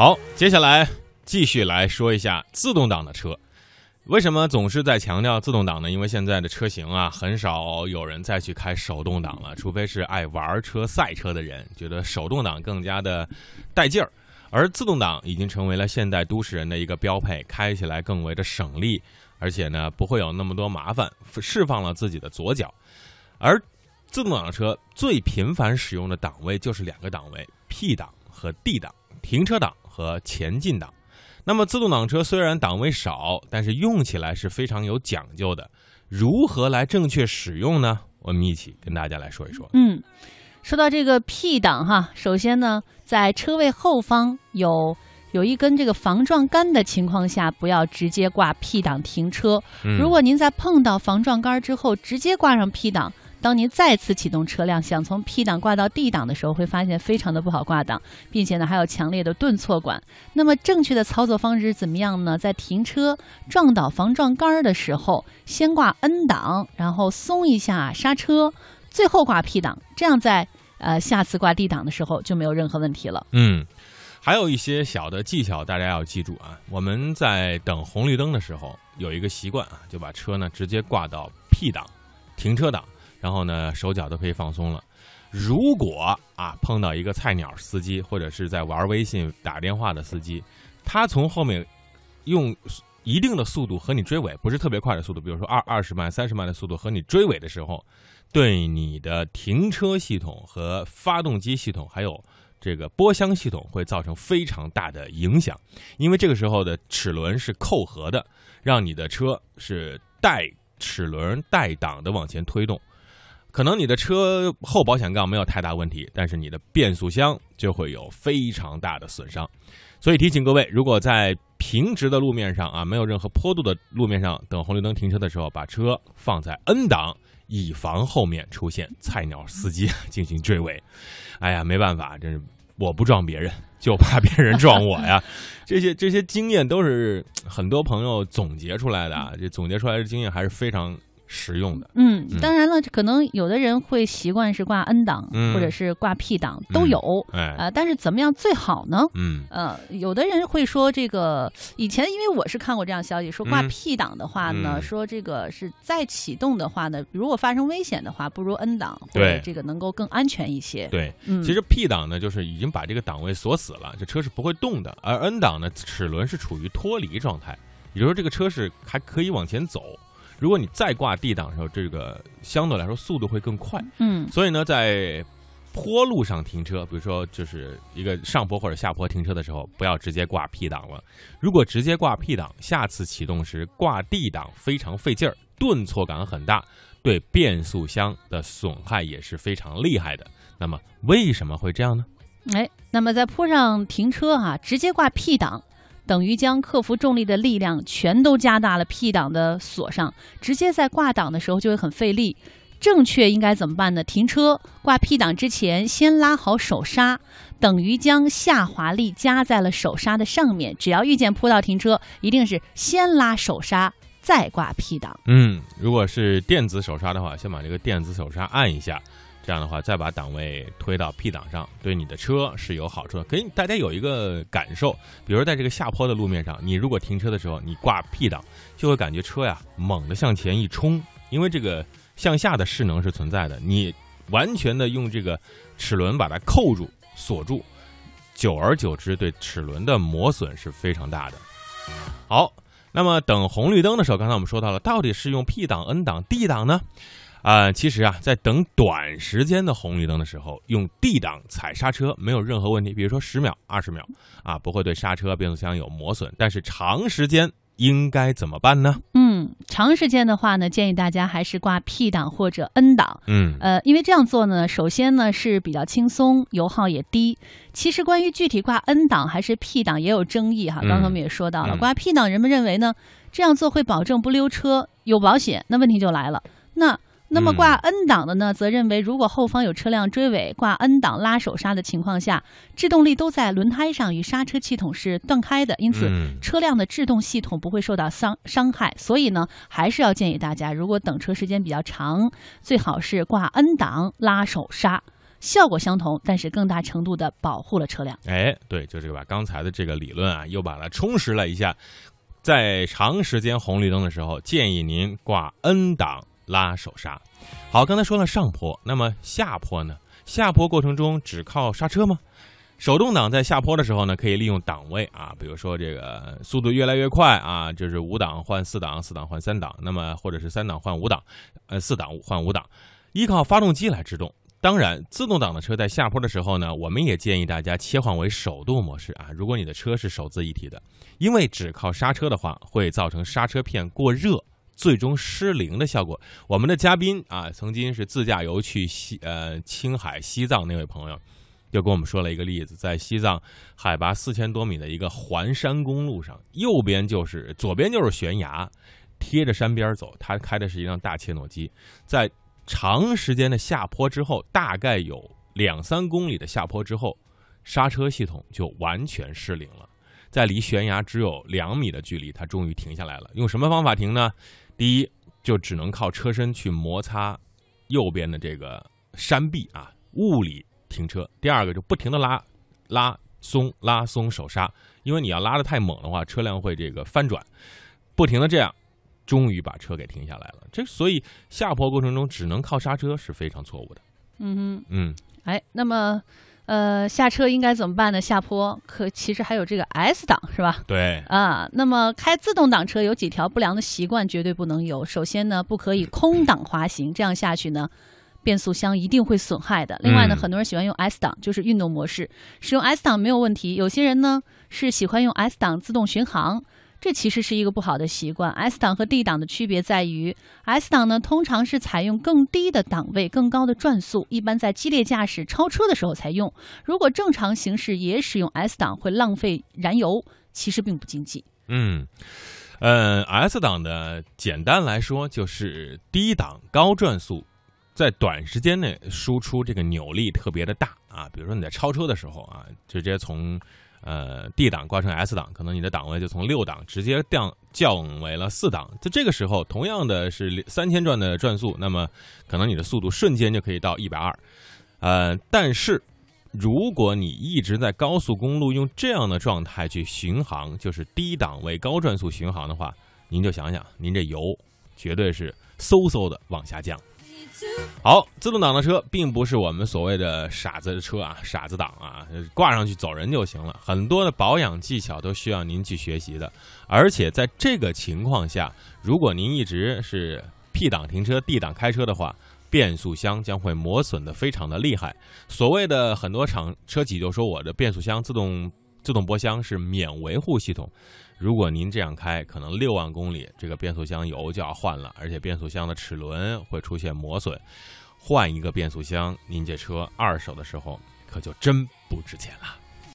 好，接下来继续来说一下自动挡的车。为什么总是在强调自动挡呢？因为现在的车型啊，很少有人再去开手动挡了，除非是爱玩车、赛车的人，觉得手动挡更加的带劲儿。而自动挡已经成为了现代都市人的一个标配，开起来更为的省力，而且呢不会有那么多麻烦，释放了自己的左脚。而自动挡的车最频繁使用的档位就是两个档位：P 档和 D 档，停车档和前进档。那么自动挡车虽然档位少，但是用起来是非常有讲究的。如何来正确使用呢？我们一起跟大家来说一说。嗯，说到这个 P 档哈，首先呢，在车位后方有有一根这个防撞杆的情况下，不要直接挂 P 档停车。如果您在碰到防撞杆之后直接挂上 P 档，当您再次启动车辆，想从 P 档挂到 D 档的时候，会发现非常的不好挂档，并且呢还有强烈的顿挫感。那么正确的操作方式怎么样呢？在停车撞倒防撞杆的时候，先挂 N 档，然后松一下刹车，最后挂 P 档，这样在呃下次挂 D 档的时候就没有任何问题了。嗯，还有一些小的技巧大家要记住啊。我们在等红绿灯的时候有一个习惯啊，就把车呢直接挂到 P 档，停车档。然后呢，手脚都可以放松了。如果啊碰到一个菜鸟司机，或者是在玩微信打电话的司机，他从后面用一定的速度和你追尾，不是特别快的速度，比如说二二十迈、三十迈的速度和你追尾的时候，对你的停车系统和发动机系统还有这个波箱系统会造成非常大的影响，因为这个时候的齿轮是扣合的，让你的车是带齿轮带档的往前推动。可能你的车后保险杠没有太大问题，但是你的变速箱就会有非常大的损伤。所以提醒各位，如果在平直的路面上啊，没有任何坡度的路面上等红绿灯停车的时候，把车放在 N 档，以防后面出现菜鸟司机进行追尾。哎呀，没办法，真是我不撞别人，就怕别人撞我呀。这些这些经验都是很多朋友总结出来的啊，这总结出来的经验还是非常。实用的，嗯，当然了，可能有的人会习惯是挂 N 档，或者是挂 P 档都有，哎，啊，但是怎么样最好呢？嗯，呃，有的人会说这个以前，因为我是看过这样消息，说挂 P 档的话呢，说这个是再启动的话呢，如果发生危险的话，不如 N 档，对，这个能够更安全一些。对，其实 P 档呢，就是已经把这个档位锁死了，这车是不会动的，而 N 档呢，齿轮是处于脱离状态，也就是说这个车是还可以往前走。如果你再挂 D 档的时候，这个相对来说速度会更快。嗯，所以呢，在坡路上停车，比如说就是一个上坡或者下坡停车的时候，不要直接挂 P 档了。如果直接挂 P 档，下次启动时挂 D 档非常费劲儿，顿挫感很大，对变速箱的损害也是非常厉害的。那么为什么会这样呢？哎，那么在坡上停车哈，直接挂 P 档。等于将克服重力的力量全都加大了 P 档的锁上，直接在挂档的时候就会很费力。正确应该怎么办呢？停车挂 P 档之前，先拉好手刹，等于将下滑力加在了手刹的上面。只要遇见坡道停车，一定是先拉手刹再挂 P 档。嗯，如果是电子手刹的话，先把这个电子手刹按一下。这样的话，再把档位推到 P 档上，对你的车是有好处的。给大家有一个感受，比如在这个下坡的路面上，你如果停车的时候，你挂 P 档，就会感觉车呀猛地向前一冲，因为这个向下的势能是存在的。你完全的用这个齿轮把它扣住、锁住，久而久之，对齿轮的磨损是非常大的。好，那么等红绿灯的时候，刚才我们说到了，到底是用 P 档、N 档、D 档呢？啊，其实啊，在等短时间的红绿灯的时候，用 D 档踩刹车没有任何问题。比如说十秒、二十秒，啊，不会对刹车、变速箱有磨损。但是长时间应该怎么办呢？嗯，长时间的话呢，建议大家还是挂 P 档或者 N 档。嗯，呃，因为这样做呢，首先呢是比较轻松，油耗也低。其实关于具体挂 N 档还是 P 档也有争议哈。刚刚我们也说到了，挂 P 档，人们认为呢这样做会保证不溜车、有保险。那问题就来了，那。那么挂 N 档的呢，则认为如果后方有车辆追尾，挂 N 档拉手刹的情况下，制动力都在轮胎上，与刹车系统是断开的，因此车辆的制动系统不会受到伤伤害。所以呢，还是要建议大家，如果等车时间比较长，最好是挂 N 档拉手刹。效果相同，但是更大程度的保护了车辆。哎，对，就是把刚才的这个理论啊，又把它充实了一下。在长时间红绿灯的时候，建议您挂 N 档拉手刹。好，刚才说了上坡，那么下坡呢？下坡过程中只靠刹车吗？手动挡在下坡的时候呢，可以利用档位啊，比如说这个速度越来越快啊，就是五档换四档，四档换三档，那么或者是三档换五档，呃，四档换五档，依靠发动机来制动。当然，自动挡的车在下坡的时候呢，我们也建议大家切换为手动模式啊。如果你的车是手自一体的，因为只靠刹车的话，会造成刹车片过热，最终失灵的效果。我们的嘉宾啊，曾经是自驾游去西呃青海西藏那位朋友。又跟我们说了一个例子，在西藏海拔四千多米的一个环山公路上，右边就是左边就是悬崖，贴着山边走。他开的是一辆大切诺基，在长时间的下坡之后，大概有两三公里的下坡之后，刹车系统就完全失灵了。在离悬崖只有两米的距离，他终于停下来了。用什么方法停呢？第一，就只能靠车身去摩擦右边的这个山壁啊，物理。停车，第二个就不停的拉，拉松拉松手刹，因为你要拉的太猛的话，车辆会这个翻转，不停的这样，终于把车给停下来了。这所以下坡过程中只能靠刹车是非常错误的。嗯哼，嗯，哎，那么呃下车应该怎么办呢？下坡可其实还有这个 S 档是吧？对啊，那么开自动挡车有几条不良的习惯绝对不能有。首先呢，不可以空档滑行，这样下去呢。变速箱一定会损害的。另外呢，很多人喜欢用 S 档，就是运动模式，使用 S 档没有问题。有些人呢是喜欢用 S 档自动巡航，这其实是一个不好的习惯。S 档和 D 档的区别在于，S 档呢通常是采用更低的档位、更高的转速，一般在激烈驾驶、超车的时候才用。如果正常行驶也使用 S 档，会浪费燃油，其实并不经济。嗯，嗯，S 档的简单来说就是低档高转速。在短时间内输出这个扭力特别的大啊，比如说你在超车的时候啊，直接从呃 D 档挂成 S 档，可能你的档位就从六档直接降降为了四档。在这个时候，同样的是三千转的转速，那么可能你的速度瞬间就可以到一百二。呃，但是如果你一直在高速公路用这样的状态去巡航，就是低档位高转速巡航的话，您就想想，您这油绝对是嗖嗖的往下降。好，自动挡的车并不是我们所谓的傻子的车啊，傻子档啊，挂上去走人就行了。很多的保养技巧都需要您去学习的。而且在这个情况下，如果您一直是 P 档停车、D 档开车的话，变速箱将会磨损的非常的厉害。所谓的很多厂车企就说我的变速箱自动自动波箱是免维护系统。如果您这样开，可能六万公里，这个变速箱油就要换了，而且变速箱的齿轮会出现磨损，换一个变速箱，您这车二手的时候可就真不值钱了。